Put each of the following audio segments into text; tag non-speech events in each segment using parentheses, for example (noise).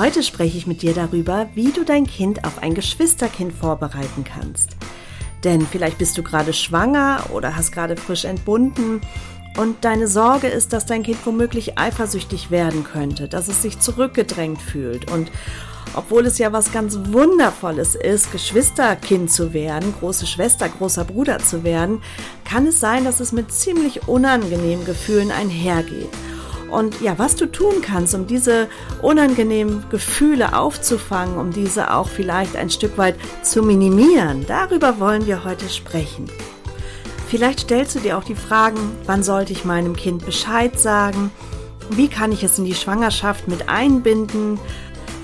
Heute spreche ich mit dir darüber, wie du dein Kind auf ein Geschwisterkind vorbereiten kannst. Denn vielleicht bist du gerade schwanger oder hast gerade frisch entbunden und deine Sorge ist, dass dein Kind womöglich eifersüchtig werden könnte, dass es sich zurückgedrängt fühlt und obwohl es ja was ganz Wundervolles ist, Geschwisterkind zu werden, große Schwester, großer Bruder zu werden, kann es sein, dass es mit ziemlich unangenehmen Gefühlen einhergeht. Und ja, was du tun kannst, um diese unangenehmen Gefühle aufzufangen, um diese auch vielleicht ein Stück weit zu minimieren, darüber wollen wir heute sprechen. Vielleicht stellst du dir auch die Fragen, wann sollte ich meinem Kind Bescheid sagen? Wie kann ich es in die Schwangerschaft mit einbinden?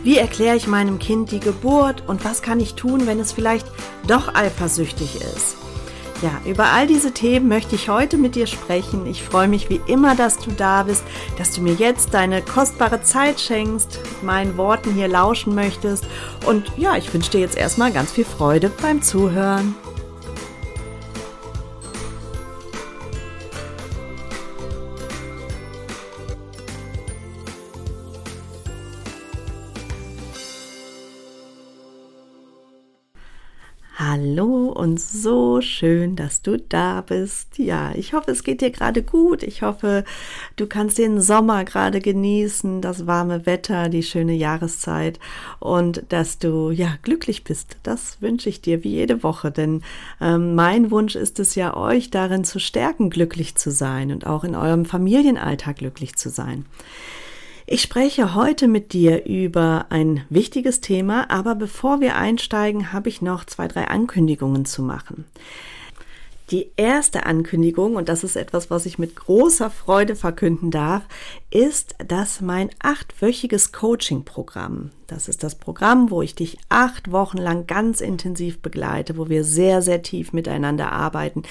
Wie erkläre ich meinem Kind die Geburt und was kann ich tun, wenn es vielleicht doch eifersüchtig ist? Ja, über all diese Themen möchte ich heute mit dir sprechen. Ich freue mich wie immer, dass du da bist, dass du mir jetzt deine kostbare Zeit schenkst, meinen Worten hier lauschen möchtest. Und ja, ich wünsche dir jetzt erstmal ganz viel Freude beim Zuhören. Hallo und so schön, dass du da bist. Ja, ich hoffe, es geht dir gerade gut. Ich hoffe, du kannst den Sommer gerade genießen, das warme Wetter, die schöne Jahreszeit und dass du ja glücklich bist. Das wünsche ich dir wie jede Woche, denn ähm, mein Wunsch ist es ja, euch darin zu stärken, glücklich zu sein und auch in eurem Familienalltag glücklich zu sein. Ich spreche heute mit dir über ein wichtiges Thema, aber bevor wir einsteigen, habe ich noch zwei, drei Ankündigungen zu machen. Die erste Ankündigung, und das ist etwas, was ich mit großer Freude verkünden darf, ist, dass mein achtwöchiges Coaching-Programm, das ist das Programm, wo ich dich acht Wochen lang ganz intensiv begleite, wo wir sehr, sehr tief miteinander arbeiten,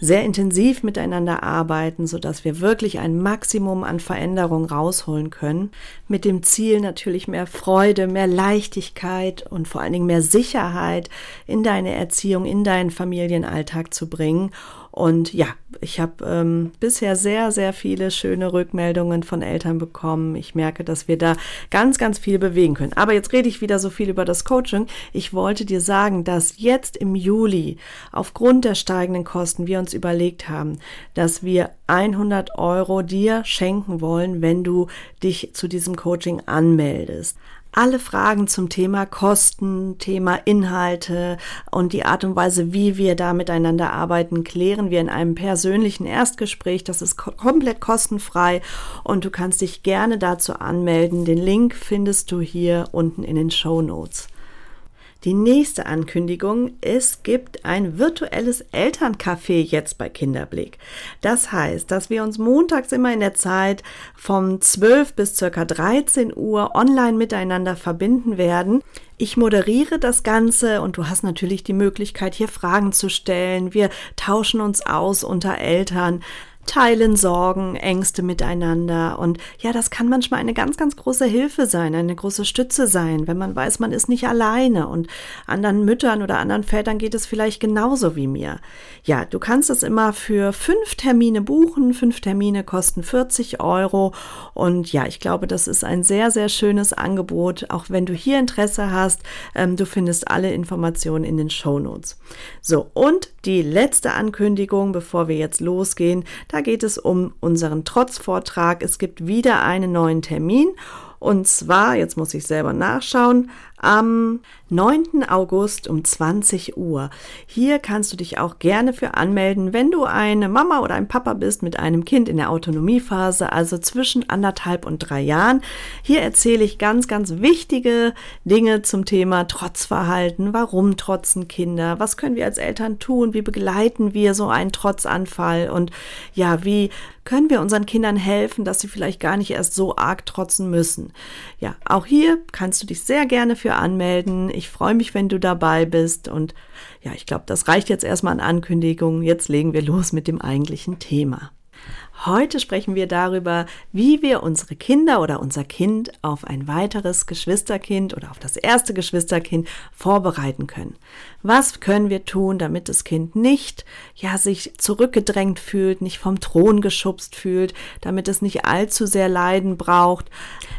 sehr intensiv miteinander arbeiten, so dass wir wirklich ein Maximum an Veränderung rausholen können. Mit dem Ziel natürlich mehr Freude, mehr Leichtigkeit und vor allen Dingen mehr Sicherheit in deine Erziehung, in deinen Familienalltag zu bringen und ja, ich habe ähm, bisher sehr, sehr viele schöne Rückmeldungen von Eltern bekommen. Ich merke, dass wir da ganz, ganz viel bewegen können. Aber jetzt rede ich wieder so viel über das Coaching. Ich wollte dir sagen, dass jetzt im Juli aufgrund der steigenden Kosten wir uns überlegt haben, dass wir 100 Euro dir schenken wollen, wenn du dich zu diesem Coaching anmeldest alle Fragen zum Thema Kosten, Thema Inhalte und die Art und Weise, wie wir da miteinander arbeiten, klären wir in einem persönlichen Erstgespräch. Das ist komplett kostenfrei und du kannst dich gerne dazu anmelden. Den Link findest du hier unten in den Show Notes. Die nächste Ankündigung, es gibt ein virtuelles Elterncafé jetzt bei Kinderblick. Das heißt, dass wir uns montags immer in der Zeit vom 12 bis circa 13 Uhr online miteinander verbinden werden. Ich moderiere das Ganze und du hast natürlich die Möglichkeit, hier Fragen zu stellen. Wir tauschen uns aus unter Eltern teilen Sorgen, Ängste miteinander. Und ja, das kann manchmal eine ganz, ganz große Hilfe sein, eine große Stütze sein, wenn man weiß, man ist nicht alleine. Und anderen Müttern oder anderen Vätern geht es vielleicht genauso wie mir. Ja, du kannst es immer für fünf Termine buchen. Fünf Termine kosten 40 Euro. Und ja, ich glaube, das ist ein sehr, sehr schönes Angebot. Auch wenn du hier Interesse hast, ähm, du findest alle Informationen in den Show Notes. So, und die letzte Ankündigung, bevor wir jetzt losgehen, da geht es um unseren Trotzvortrag. Es gibt wieder einen neuen Termin und zwar, jetzt muss ich selber nachschauen, am 9. August um 20 Uhr. Hier kannst du dich auch gerne für anmelden, wenn du eine Mama oder ein Papa bist mit einem Kind in der Autonomiephase, also zwischen anderthalb und drei Jahren. Hier erzähle ich ganz, ganz wichtige Dinge zum Thema Trotzverhalten. Warum trotzen Kinder? Was können wir als Eltern tun? Wie begleiten wir so einen Trotzanfall? Und ja, wie können wir unseren Kindern helfen, dass sie vielleicht gar nicht erst so arg trotzen müssen? Ja, auch hier kannst du dich sehr gerne für Anmelden. Ich freue mich, wenn du dabei bist. Und ja, ich glaube, das reicht jetzt erstmal an Ankündigungen. Jetzt legen wir los mit dem eigentlichen Thema. Heute sprechen wir darüber, wie wir unsere Kinder oder unser Kind auf ein weiteres Geschwisterkind oder auf das erste Geschwisterkind vorbereiten können. Was können wir tun, damit das Kind nicht, ja, sich zurückgedrängt fühlt, nicht vom Thron geschubst fühlt, damit es nicht allzu sehr Leiden braucht.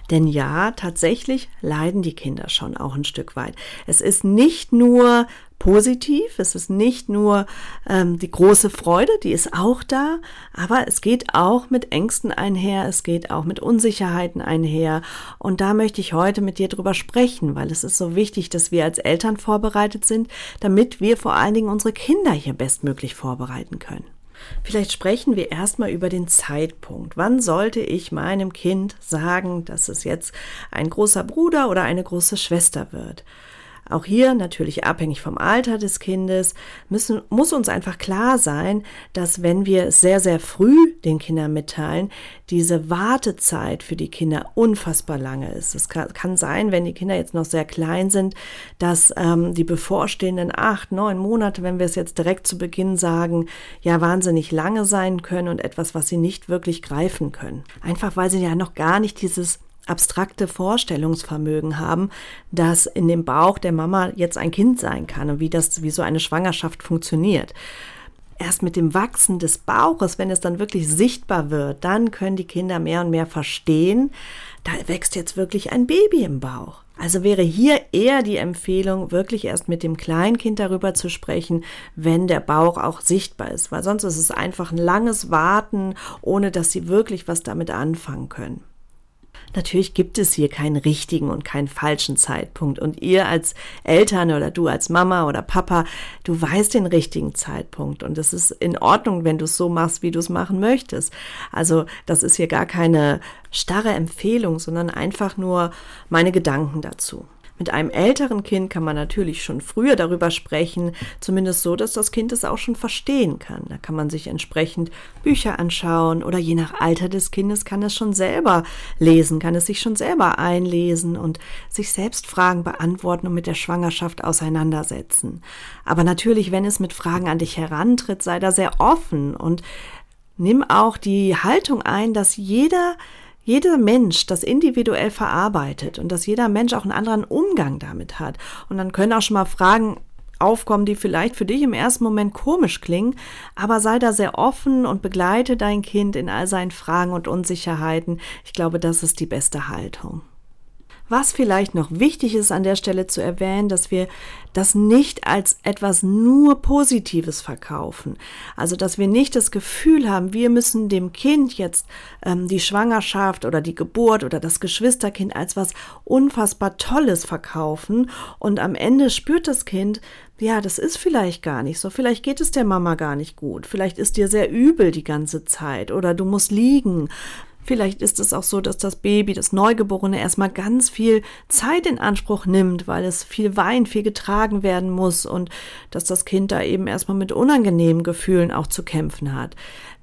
Denn ja, tatsächlich leiden die Kinder schon auch ein Stück weit. Es ist nicht nur positiv. Es ist nicht nur ähm, die große Freude, die ist auch da, aber es geht auch mit Ängsten einher, es geht auch mit Unsicherheiten einher. Und da möchte ich heute mit dir drüber sprechen, weil es ist so wichtig, dass wir als Eltern vorbereitet sind, damit wir vor allen Dingen unsere Kinder hier bestmöglich vorbereiten können. Vielleicht sprechen wir erstmal über den Zeitpunkt. Wann sollte ich meinem Kind sagen, dass es jetzt ein großer Bruder oder eine große Schwester wird? Auch hier natürlich abhängig vom Alter des Kindes müssen, muss uns einfach klar sein, dass wenn wir sehr, sehr früh den Kindern mitteilen, diese Wartezeit für die Kinder unfassbar lange ist. Es kann, kann sein, wenn die Kinder jetzt noch sehr klein sind, dass ähm, die bevorstehenden acht, neun Monate, wenn wir es jetzt direkt zu Beginn sagen, ja wahnsinnig lange sein können und etwas, was sie nicht wirklich greifen können. Einfach weil sie ja noch gar nicht dieses abstrakte Vorstellungsvermögen haben, dass in dem Bauch der Mama jetzt ein Kind sein kann und wie das, wie so eine Schwangerschaft funktioniert. Erst mit dem Wachsen des Bauches, wenn es dann wirklich sichtbar wird, dann können die Kinder mehr und mehr verstehen, da wächst jetzt wirklich ein Baby im Bauch. Also wäre hier eher die Empfehlung, wirklich erst mit dem Kleinkind darüber zu sprechen, wenn der Bauch auch sichtbar ist, weil sonst ist es einfach ein langes Warten, ohne dass sie wirklich was damit anfangen können. Natürlich gibt es hier keinen richtigen und keinen falschen Zeitpunkt. Und ihr als Eltern oder du als Mama oder Papa, du weißt den richtigen Zeitpunkt. Und es ist in Ordnung, wenn du es so machst, wie du es machen möchtest. Also das ist hier gar keine starre Empfehlung, sondern einfach nur meine Gedanken dazu. Mit einem älteren Kind kann man natürlich schon früher darüber sprechen, zumindest so, dass das Kind es auch schon verstehen kann. Da kann man sich entsprechend Bücher anschauen oder je nach Alter des Kindes kann es schon selber lesen, kann es sich schon selber einlesen und sich selbst Fragen beantworten und mit der Schwangerschaft auseinandersetzen. Aber natürlich, wenn es mit Fragen an dich herantritt, sei da sehr offen und nimm auch die Haltung ein, dass jeder jeder Mensch das individuell verarbeitet und dass jeder Mensch auch einen anderen Umgang damit hat. Und dann können auch schon mal Fragen aufkommen, die vielleicht für dich im ersten Moment komisch klingen, aber sei da sehr offen und begleite dein Kind in all seinen Fragen und Unsicherheiten. Ich glaube, das ist die beste Haltung. Was vielleicht noch wichtig ist an der Stelle zu erwähnen, dass wir das nicht als etwas nur Positives verkaufen. Also, dass wir nicht das Gefühl haben, wir müssen dem Kind jetzt ähm, die Schwangerschaft oder die Geburt oder das Geschwisterkind als was unfassbar Tolles verkaufen und am Ende spürt das Kind, ja, das ist vielleicht gar nicht so. Vielleicht geht es der Mama gar nicht gut. Vielleicht ist dir sehr übel die ganze Zeit oder du musst liegen. Vielleicht ist es auch so, dass das Baby, das Neugeborene, erstmal ganz viel Zeit in Anspruch nimmt, weil es viel weint, viel getragen werden muss und dass das Kind da eben erstmal mit unangenehmen Gefühlen auch zu kämpfen hat.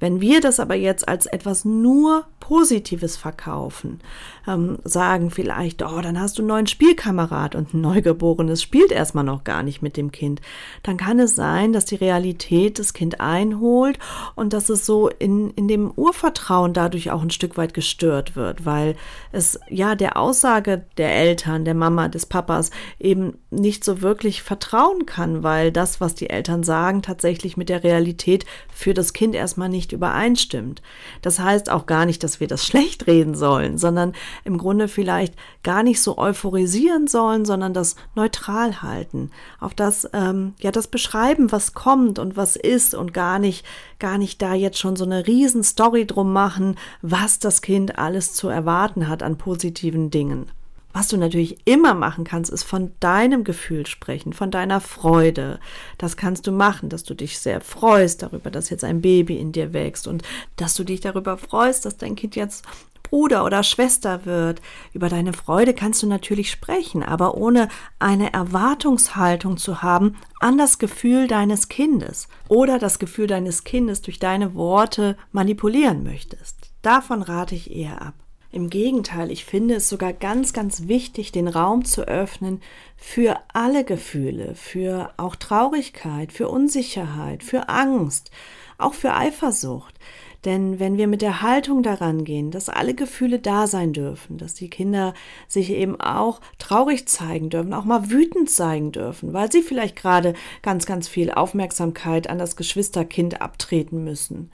Wenn wir das aber jetzt als etwas nur Positives verkaufen, ähm, sagen vielleicht, oh, dann hast du einen neuen Spielkamerad und ein Neugeborenes spielt erstmal noch gar nicht mit dem Kind, dann kann es sein, dass die Realität das Kind einholt und dass es so in, in dem Urvertrauen dadurch auch ein Stück weit gestört wird, weil es ja der Aussage der Eltern, der Mama, des Papas eben nicht so wirklich vertrauen kann, weil das, was die Eltern sagen, tatsächlich mit der Realität für das Kind erstmal übereinstimmt. Das heißt auch gar nicht, dass wir das (laughs) schlecht reden sollen, sondern im Grunde vielleicht gar nicht so euphorisieren sollen, sondern das neutral halten. Auf das, ähm, ja, das beschreiben, was kommt und was ist und gar nicht, gar nicht da jetzt schon so eine riesen Story drum machen, was das Kind alles zu erwarten hat an positiven Dingen. Was du natürlich immer machen kannst, ist von deinem Gefühl sprechen, von deiner Freude. Das kannst du machen, dass du dich sehr freust darüber, dass jetzt ein Baby in dir wächst und dass du dich darüber freust, dass dein Kind jetzt Bruder oder Schwester wird. Über deine Freude kannst du natürlich sprechen, aber ohne eine Erwartungshaltung zu haben an das Gefühl deines Kindes oder das Gefühl deines Kindes durch deine Worte manipulieren möchtest. Davon rate ich eher ab. Im Gegenteil, ich finde es sogar ganz, ganz wichtig, den Raum zu öffnen für alle Gefühle, für auch Traurigkeit, für Unsicherheit, für Angst, auch für Eifersucht. Denn wenn wir mit der Haltung daran gehen, dass alle Gefühle da sein dürfen, dass die Kinder sich eben auch traurig zeigen dürfen, auch mal wütend zeigen dürfen, weil sie vielleicht gerade ganz, ganz viel Aufmerksamkeit an das Geschwisterkind abtreten müssen,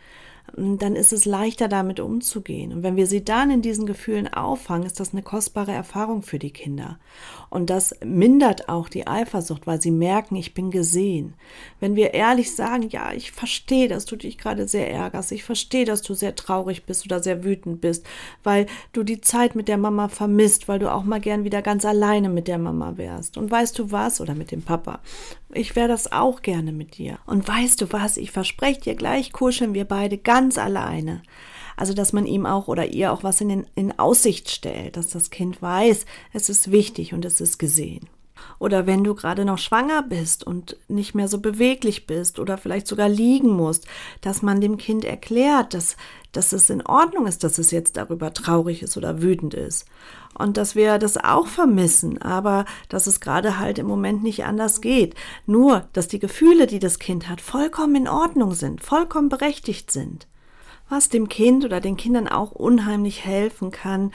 dann ist es leichter damit umzugehen. Und wenn wir sie dann in diesen Gefühlen auffangen, ist das eine kostbare Erfahrung für die Kinder. Und das mindert auch die Eifersucht, weil sie merken, ich bin gesehen. Wenn wir ehrlich sagen, ja, ich verstehe, dass du dich gerade sehr ärgerst, ich verstehe, dass du sehr traurig bist oder sehr wütend bist, weil du die Zeit mit der Mama vermisst, weil du auch mal gern wieder ganz alleine mit der Mama wärst. Und weißt du was? Oder mit dem Papa. Ich wäre das auch gerne mit dir. Und weißt du was? Ich verspreche dir, gleich kuscheln wir beide ganz alleine. Also, dass man ihm auch oder ihr auch was in, den, in Aussicht stellt, dass das Kind weiß, es ist wichtig und es ist gesehen. Oder wenn du gerade noch schwanger bist und nicht mehr so beweglich bist oder vielleicht sogar liegen musst, dass man dem Kind erklärt, dass, dass es in Ordnung ist, dass es jetzt darüber traurig ist oder wütend ist. Und dass wir das auch vermissen, aber dass es gerade halt im Moment nicht anders geht. Nur, dass die Gefühle, die das Kind hat, vollkommen in Ordnung sind, vollkommen berechtigt sind. Was dem Kind oder den Kindern auch unheimlich helfen kann,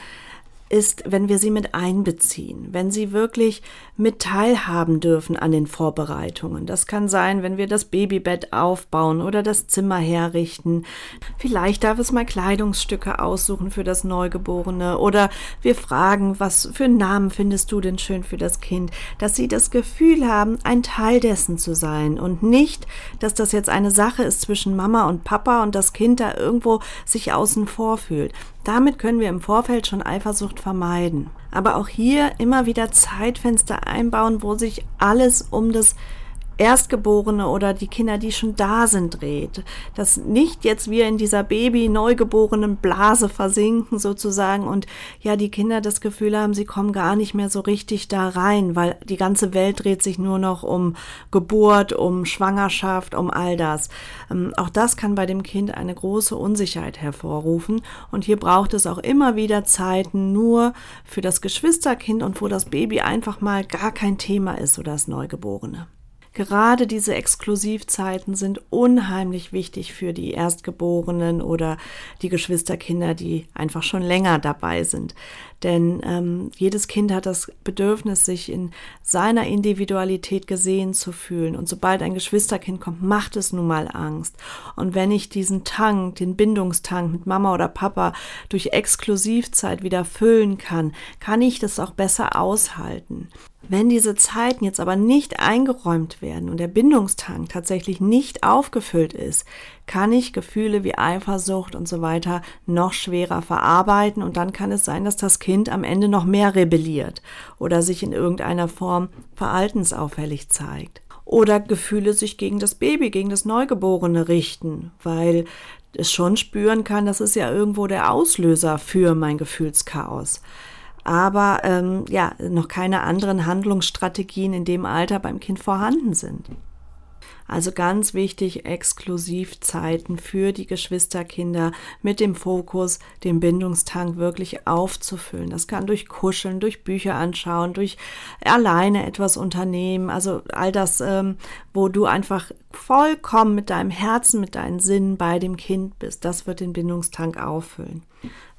ist, wenn wir sie mit einbeziehen, wenn sie wirklich mit teilhaben dürfen an den Vorbereitungen. Das kann sein, wenn wir das Babybett aufbauen oder das Zimmer herrichten. Vielleicht darf es mal Kleidungsstücke aussuchen für das Neugeborene oder wir fragen, was für einen Namen findest du denn schön für das Kind, dass sie das Gefühl haben, ein Teil dessen zu sein und nicht, dass das jetzt eine Sache ist zwischen Mama und Papa und das Kind da irgendwo sich außen vor fühlt. Damit können wir im Vorfeld schon Eifersucht vermeiden. Aber auch hier immer wieder Zeitfenster einbauen, wo sich alles um das Erstgeborene oder die Kinder, die schon da sind, dreht. Dass nicht jetzt wir in dieser Baby-neugeborenen Blase versinken sozusagen und ja, die Kinder das Gefühl haben, sie kommen gar nicht mehr so richtig da rein, weil die ganze Welt dreht sich nur noch um Geburt, um Schwangerschaft, um all das. Ähm, auch das kann bei dem Kind eine große Unsicherheit hervorrufen und hier braucht es auch immer wieder Zeiten nur für das Geschwisterkind und wo das Baby einfach mal gar kein Thema ist oder das Neugeborene. Gerade diese Exklusivzeiten sind unheimlich wichtig für die Erstgeborenen oder die Geschwisterkinder, die einfach schon länger dabei sind. Denn ähm, jedes Kind hat das Bedürfnis, sich in seiner Individualität gesehen zu fühlen. Und sobald ein Geschwisterkind kommt, macht es nun mal Angst. Und wenn ich diesen Tank, den Bindungstank mit Mama oder Papa durch Exklusivzeit wieder füllen kann, kann ich das auch besser aushalten. Wenn diese Zeiten jetzt aber nicht eingeräumt werden und der Bindungstank tatsächlich nicht aufgefüllt ist, kann ich Gefühle wie Eifersucht und so weiter noch schwerer verarbeiten und dann kann es sein, dass das Kind am Ende noch mehr rebelliert oder sich in irgendeiner Form verhaltensauffällig zeigt. Oder Gefühle sich gegen das Baby, gegen das Neugeborene richten, weil es schon spüren kann, das ist ja irgendwo der Auslöser für mein Gefühlschaos aber ähm, ja, noch keine anderen Handlungsstrategien in dem Alter beim Kind vorhanden sind. Also ganz wichtig, Exklusivzeiten für die Geschwisterkinder mit dem Fokus, den Bindungstank wirklich aufzufüllen. Das kann durch Kuscheln, durch Bücher anschauen, durch alleine etwas unternehmen. Also all das, ähm, wo du einfach vollkommen mit deinem Herzen, mit deinen Sinnen bei dem Kind bist. Das wird den Bindungstank auffüllen.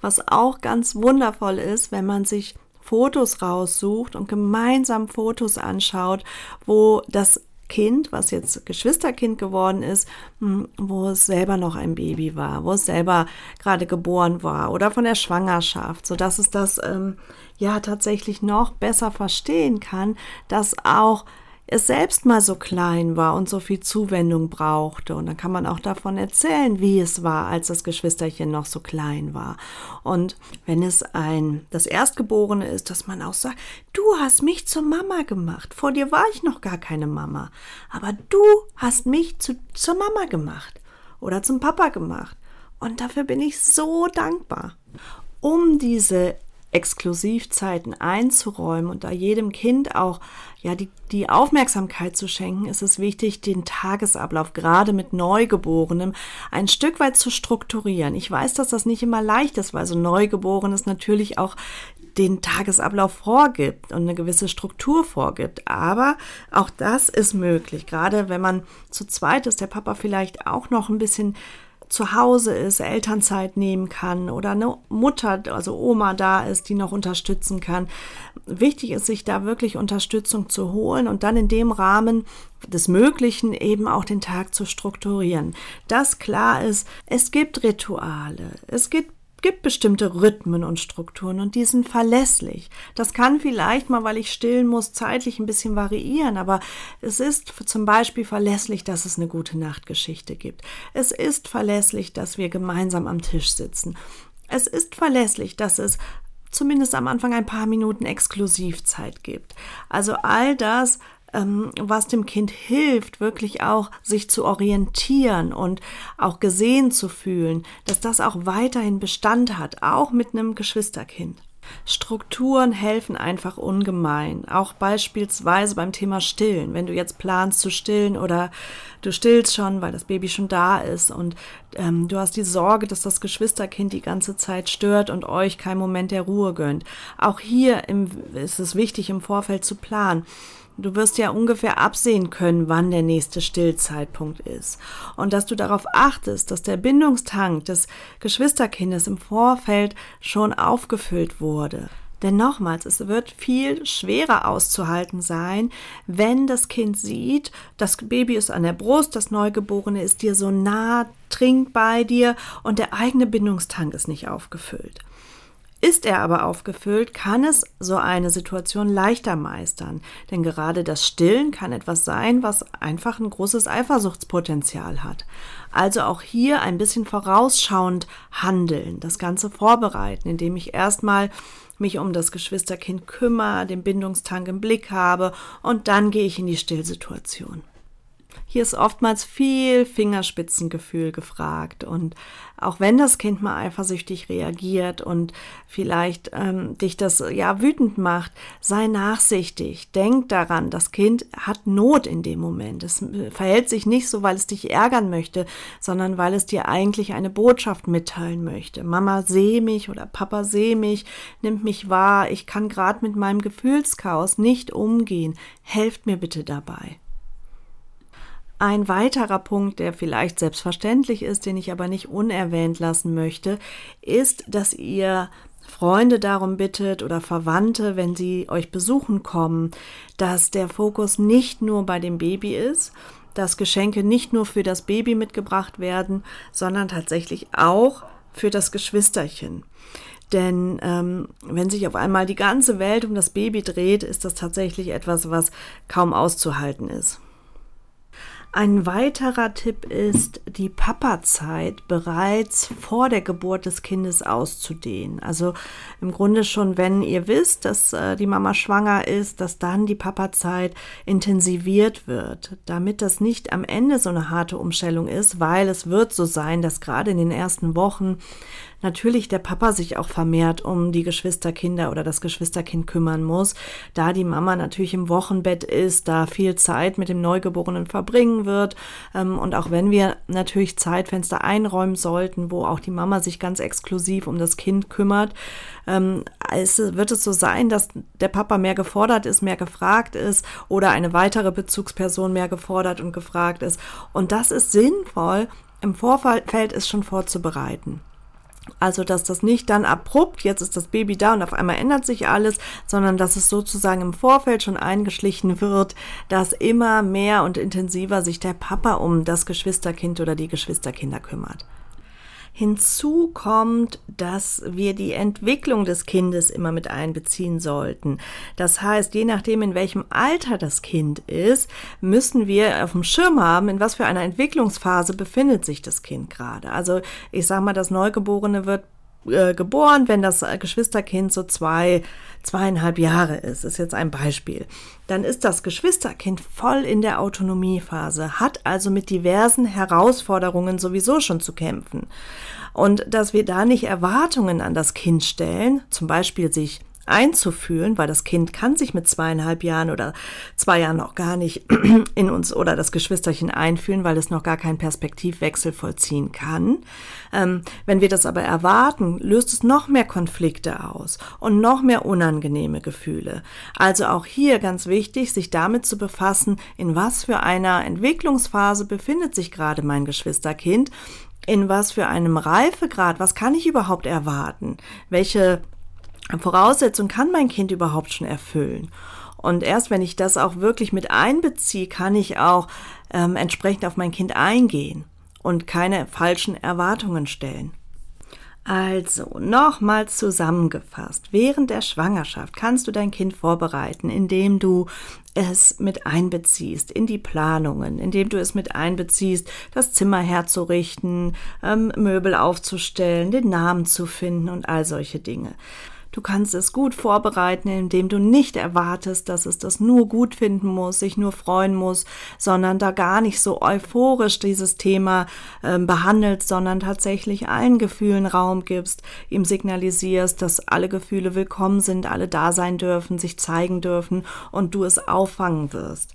Was auch ganz wundervoll ist, wenn man sich Fotos raussucht und gemeinsam Fotos anschaut, wo das Kind, was jetzt Geschwisterkind geworden ist, hm, wo es selber noch ein Baby war, wo es selber gerade geboren war oder von der Schwangerschaft, so dass es das ähm, ja tatsächlich noch besser verstehen kann, dass auch es selbst mal so klein war und so viel Zuwendung brauchte. Und dann kann man auch davon erzählen, wie es war, als das Geschwisterchen noch so klein war. Und wenn es ein, das Erstgeborene ist, dass man auch sagt, du hast mich zur Mama gemacht. Vor dir war ich noch gar keine Mama. Aber du hast mich zu, zur Mama gemacht oder zum Papa gemacht. Und dafür bin ich so dankbar. Um diese Exklusivzeiten einzuräumen und da jedem Kind auch ja die, die Aufmerksamkeit zu schenken, ist es wichtig, den Tagesablauf gerade mit Neugeborenem ein Stück weit zu strukturieren. Ich weiß, dass das nicht immer leicht ist, weil so Neugeborenes natürlich auch den Tagesablauf vorgibt und eine gewisse Struktur vorgibt. Aber auch das ist möglich, gerade wenn man zu zweit ist, der Papa vielleicht auch noch ein bisschen zu Hause ist, Elternzeit nehmen kann oder eine Mutter, also Oma da ist, die noch unterstützen kann. Wichtig ist, sich da wirklich Unterstützung zu holen und dann in dem Rahmen des Möglichen eben auch den Tag zu strukturieren. Das klar ist, es gibt Rituale, es gibt gibt bestimmte Rhythmen und Strukturen und die sind verlässlich. Das kann vielleicht mal, weil ich stillen muss, zeitlich ein bisschen variieren, aber es ist zum Beispiel verlässlich, dass es eine gute Nachtgeschichte gibt. Es ist verlässlich, dass wir gemeinsam am Tisch sitzen. Es ist verlässlich, dass es zumindest am Anfang ein paar Minuten Exklusivzeit gibt. Also all das was dem Kind hilft, wirklich auch sich zu orientieren und auch gesehen zu fühlen, dass das auch weiterhin Bestand hat, auch mit einem Geschwisterkind. Strukturen helfen einfach ungemein. Auch beispielsweise beim Thema Stillen. Wenn du jetzt planst zu stillen oder du stillst schon, weil das Baby schon da ist und ähm, du hast die Sorge, dass das Geschwisterkind die ganze Zeit stört und euch keinen Moment der Ruhe gönnt. Auch hier im, ist es wichtig, im Vorfeld zu planen. Du wirst ja ungefähr absehen können, wann der nächste Stillzeitpunkt ist. Und dass du darauf achtest, dass der Bindungstank des Geschwisterkindes im Vorfeld schon aufgefüllt wurde. Denn nochmals, es wird viel schwerer auszuhalten sein, wenn das Kind sieht, das Baby ist an der Brust, das Neugeborene ist dir so nah, trinkt bei dir und der eigene Bindungstank ist nicht aufgefüllt. Ist er aber aufgefüllt, kann es so eine Situation leichter meistern. Denn gerade das Stillen kann etwas sein, was einfach ein großes Eifersuchtspotenzial hat. Also auch hier ein bisschen vorausschauend handeln, das Ganze vorbereiten, indem ich erstmal mich um das Geschwisterkind kümmere, den Bindungstank im Blick habe und dann gehe ich in die Stillsituation. Hier ist oftmals viel Fingerspitzengefühl gefragt. Und auch wenn das Kind mal eifersüchtig reagiert und vielleicht ähm, dich das ja wütend macht, sei nachsichtig. Denk daran, das Kind hat Not in dem Moment. Es äh, verhält sich nicht so, weil es dich ärgern möchte, sondern weil es dir eigentlich eine Botschaft mitteilen möchte. Mama, seh mich oder Papa, seh mich, nimmt mich wahr. Ich kann gerade mit meinem Gefühlschaos nicht umgehen. Helft mir bitte dabei. Ein weiterer Punkt, der vielleicht selbstverständlich ist, den ich aber nicht unerwähnt lassen möchte, ist, dass ihr Freunde darum bittet oder Verwandte, wenn sie euch besuchen kommen, dass der Fokus nicht nur bei dem Baby ist, dass Geschenke nicht nur für das Baby mitgebracht werden, sondern tatsächlich auch für das Geschwisterchen. Denn ähm, wenn sich auf einmal die ganze Welt um das Baby dreht, ist das tatsächlich etwas, was kaum auszuhalten ist. Ein weiterer Tipp ist, die Papazeit bereits vor der Geburt des Kindes auszudehnen. Also im Grunde schon, wenn ihr wisst, dass äh, die Mama schwanger ist, dass dann die Papazeit intensiviert wird, damit das nicht am Ende so eine harte Umstellung ist, weil es wird so sein, dass gerade in den ersten Wochen natürlich der Papa sich auch vermehrt um die Geschwisterkinder oder das Geschwisterkind kümmern muss, da die Mama natürlich im Wochenbett ist, da viel Zeit mit dem Neugeborenen verbringen wird. Ähm, und auch wenn wir natürlich Zeitfenster einräumen sollten, wo auch die Mama sich ganz exklusiv um das Kind kümmert, ähm, wird es so sein, dass der Papa mehr gefordert ist, mehr gefragt ist oder eine weitere Bezugsperson mehr gefordert und gefragt ist. Und das ist sinnvoll, im Vorfeld es schon vorzubereiten. Also, dass das nicht dann abrupt, jetzt ist das Baby da und auf einmal ändert sich alles, sondern dass es sozusagen im Vorfeld schon eingeschlichen wird, dass immer mehr und intensiver sich der Papa um das Geschwisterkind oder die Geschwisterkinder kümmert. Hinzu kommt, dass wir die Entwicklung des Kindes immer mit einbeziehen sollten. Das heißt, je nachdem, in welchem Alter das Kind ist, müssen wir auf dem Schirm haben, in was für einer Entwicklungsphase befindet sich das Kind gerade. Also ich sage mal, das Neugeborene wird äh, geboren, wenn das Geschwisterkind so zwei, zweieinhalb Jahre ist, ist jetzt ein Beispiel. Dann ist das Geschwisterkind voll in der Autonomiephase, hat also mit diversen Herausforderungen sowieso schon zu kämpfen. Und dass wir da nicht Erwartungen an das Kind stellen, zum Beispiel sich einzufühlen, weil das Kind kann sich mit zweieinhalb Jahren oder zwei Jahren noch gar nicht (clears throat) in uns oder das Geschwisterchen einfühlen, weil es noch gar keinen Perspektivwechsel vollziehen kann. Ähm, wenn wir das aber erwarten, löst es noch mehr Konflikte aus und noch mehr unangenehme Gefühle. Also auch hier ganz wichtig, sich damit zu befassen, in was für einer Entwicklungsphase befindet sich gerade mein Geschwisterkind in was für einem Reifegrad, was kann ich überhaupt erwarten? Welche Voraussetzung kann mein Kind überhaupt schon erfüllen? Und erst wenn ich das auch wirklich mit einbeziehe, kann ich auch ähm, entsprechend auf mein Kind eingehen und keine falschen Erwartungen stellen. Also, nochmals zusammengefasst. Während der Schwangerschaft kannst du dein Kind vorbereiten, indem du es mit einbeziehst in die Planungen, indem du es mit einbeziehst, das Zimmer herzurichten, ähm, Möbel aufzustellen, den Namen zu finden und all solche Dinge. Du kannst es gut vorbereiten, indem du nicht erwartest, dass es das nur gut finden muss, sich nur freuen muss, sondern da gar nicht so euphorisch dieses Thema äh, behandelst, sondern tatsächlich allen Gefühlen Raum gibst, ihm signalisierst, dass alle Gefühle willkommen sind, alle da sein dürfen, sich zeigen dürfen und du es auffangen wirst.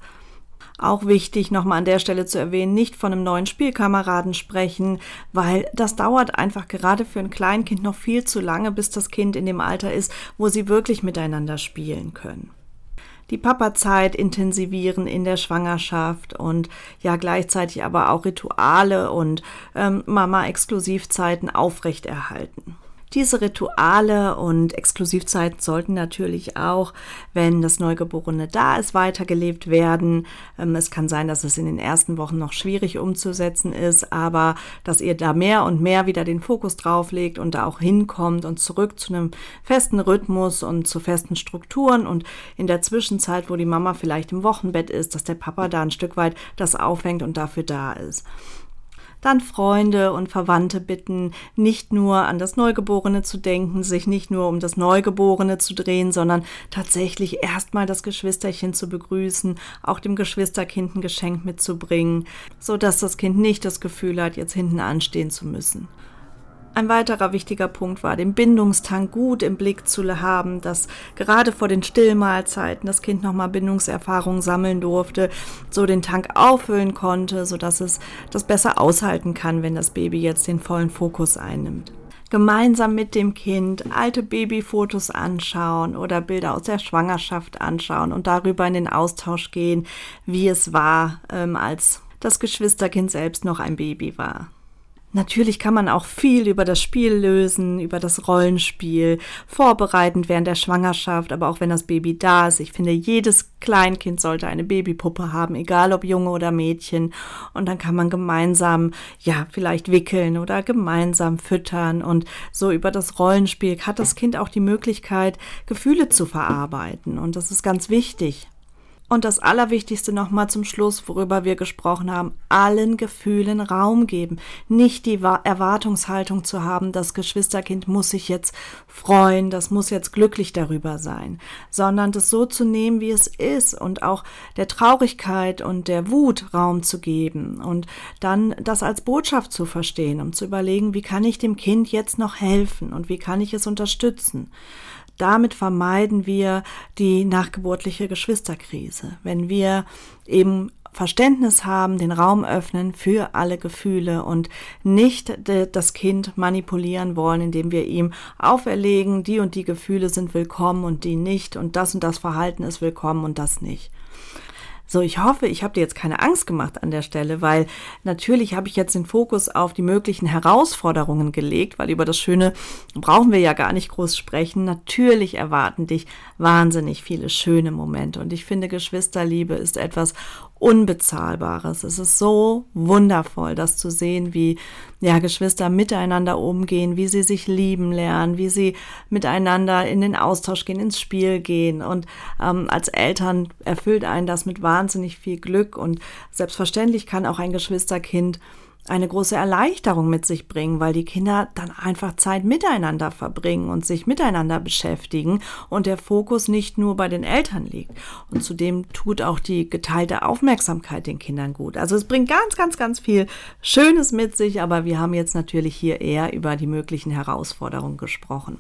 Auch wichtig, nochmal an der Stelle zu erwähnen, nicht von einem neuen Spielkameraden sprechen, weil das dauert einfach gerade für ein Kleinkind noch viel zu lange, bis das Kind in dem Alter ist, wo sie wirklich miteinander spielen können die Papa-Zeit intensivieren in der Schwangerschaft und ja gleichzeitig aber auch Rituale und ähm, Mama-Exklusivzeiten aufrechterhalten. Diese Rituale und Exklusivzeiten sollten natürlich auch, wenn das Neugeborene da ist, weitergelebt werden. Ähm, es kann sein, dass es in den ersten Wochen noch schwierig umzusetzen ist, aber dass ihr da mehr und mehr wieder den Fokus drauf legt und da auch hinkommt und zurück zu einem festen Rhythmus und zu festen Strukturen und in der Zwischenzeit, wo die Mama vielleicht im Wochenbett ist, dass der Papa da ein Stück weit das aufhängt und dafür da ist dann Freunde und Verwandte bitten, nicht nur an das Neugeborene zu denken, sich nicht nur um das Neugeborene zu drehen, sondern tatsächlich erstmal das Geschwisterchen zu begrüßen, auch dem Geschwisterkind ein Geschenk mitzubringen, so dass das Kind nicht das Gefühl hat, jetzt hinten anstehen zu müssen. Ein weiterer wichtiger Punkt war, den Bindungstank gut im Blick zu haben, dass gerade vor den Stillmahlzeiten das Kind nochmal Bindungserfahrung sammeln durfte, so den Tank auffüllen konnte, so dass es das besser aushalten kann, wenn das Baby jetzt den vollen Fokus einnimmt gemeinsam mit dem Kind alte Babyfotos anschauen oder Bilder aus der Schwangerschaft anschauen und darüber in den Austausch gehen, wie es war, ähm, als das Geschwisterkind selbst noch ein Baby war. Natürlich kann man auch viel über das Spiel lösen, über das Rollenspiel, vorbereitend während der Schwangerschaft, aber auch wenn das Baby da ist. Ich finde, jedes Kleinkind sollte eine Babypuppe haben, egal ob Junge oder Mädchen. Und dann kann man gemeinsam, ja, vielleicht wickeln oder gemeinsam füttern. Und so über das Rollenspiel hat das Kind auch die Möglichkeit, Gefühle zu verarbeiten. Und das ist ganz wichtig. Und das Allerwichtigste nochmal zum Schluss, worüber wir gesprochen haben, allen Gefühlen Raum geben. Nicht die Erwartungshaltung zu haben, das Geschwisterkind muss sich jetzt freuen, das muss jetzt glücklich darüber sein, sondern das so zu nehmen, wie es ist und auch der Traurigkeit und der Wut Raum zu geben und dann das als Botschaft zu verstehen, um zu überlegen, wie kann ich dem Kind jetzt noch helfen und wie kann ich es unterstützen. Damit vermeiden wir die nachgeburtliche Geschwisterkrise. Wenn wir eben Verständnis haben, den Raum öffnen für alle Gefühle und nicht das Kind manipulieren wollen, indem wir ihm auferlegen, die und die Gefühle sind willkommen und die nicht und das und das Verhalten ist willkommen und das nicht. So, ich hoffe, ich habe dir jetzt keine Angst gemacht an der Stelle, weil natürlich habe ich jetzt den Fokus auf die möglichen Herausforderungen gelegt, weil über das Schöne brauchen wir ja gar nicht groß sprechen. Natürlich erwarten dich wahnsinnig viele schöne Momente und ich finde, Geschwisterliebe ist etwas Unbezahlbares. Es ist so wundervoll, das zu sehen, wie ja Geschwister miteinander umgehen, wie sie sich lieben lernen, wie sie miteinander in den Austausch gehen, ins Spiel gehen. Und ähm, als Eltern erfüllt einen das mit wahnsinnig viel Glück. Und selbstverständlich kann auch ein Geschwisterkind eine große Erleichterung mit sich bringen, weil die Kinder dann einfach Zeit miteinander verbringen und sich miteinander beschäftigen und der Fokus nicht nur bei den Eltern liegt. Und zudem tut auch die geteilte Aufmerksamkeit den Kindern gut. Also es bringt ganz, ganz, ganz viel Schönes mit sich, aber wir haben jetzt natürlich hier eher über die möglichen Herausforderungen gesprochen.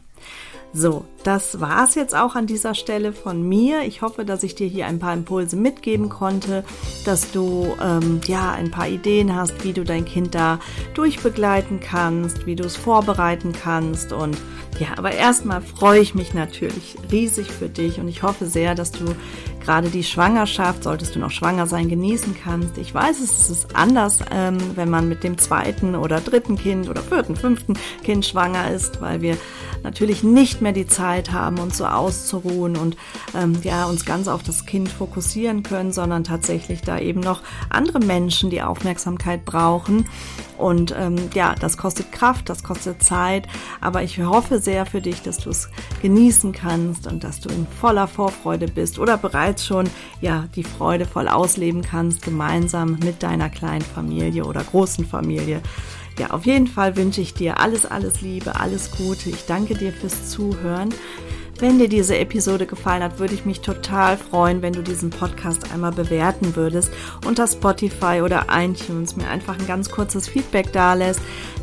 So, das war's jetzt auch an dieser Stelle von mir. Ich hoffe, dass ich dir hier ein paar Impulse mitgeben konnte, dass du ähm, ja ein paar Ideen hast, wie du dein Kind da durchbegleiten kannst, wie du es vorbereiten kannst. Und ja, aber erstmal freue ich mich natürlich riesig für dich und ich hoffe sehr, dass du gerade die Schwangerschaft, solltest du noch schwanger sein, genießen kannst. Ich weiß, es ist anders, ähm, wenn man mit dem zweiten oder dritten Kind oder vierten, fünften Kind schwanger ist, weil wir natürlich nicht mehr die Zeit haben, uns so auszuruhen und ähm, ja, uns ganz auf das Kind fokussieren können, sondern tatsächlich da eben noch andere Menschen die Aufmerksamkeit brauchen. Und ähm, ja, das kostet Kraft, das kostet Zeit, aber ich hoffe sehr für dich, dass du es genießen kannst und dass du in voller Vorfreude bist oder bereits schon ja die Freude voll ausleben kannst, gemeinsam mit deiner kleinen Familie oder großen Familie ja, auf jeden Fall wünsche ich dir alles, alles Liebe, alles Gute. Ich danke dir fürs Zuhören. Wenn dir diese Episode gefallen hat, würde ich mich total freuen, wenn du diesen Podcast einmal bewerten würdest unter Spotify oder iTunes, mir einfach ein ganz kurzes Feedback dalässt,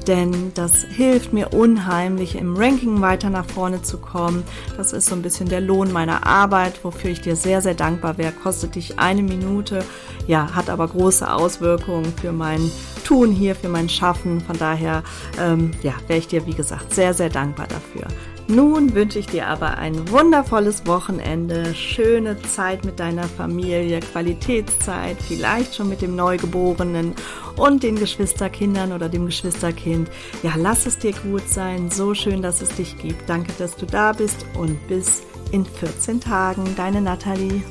denn das hilft mir unheimlich im Ranking weiter nach vorne zu kommen. Das ist so ein bisschen der Lohn meiner Arbeit, wofür ich dir sehr, sehr dankbar wäre. Kostet dich eine Minute, ja, hat aber große Auswirkungen für mein Tun hier, für mein Schaffen. Von daher, ähm, ja, wäre ich dir, wie gesagt, sehr, sehr dankbar dafür. Nun wünsche ich dir aber ein wundervolles Wochenende, schöne Zeit mit deiner Familie, Qualitätszeit, vielleicht schon mit dem Neugeborenen und den Geschwisterkindern oder dem Geschwisterkind. Ja, lass es dir gut sein. So schön, dass es dich gibt. Danke, dass du da bist und bis in 14 Tagen. Deine Nathalie.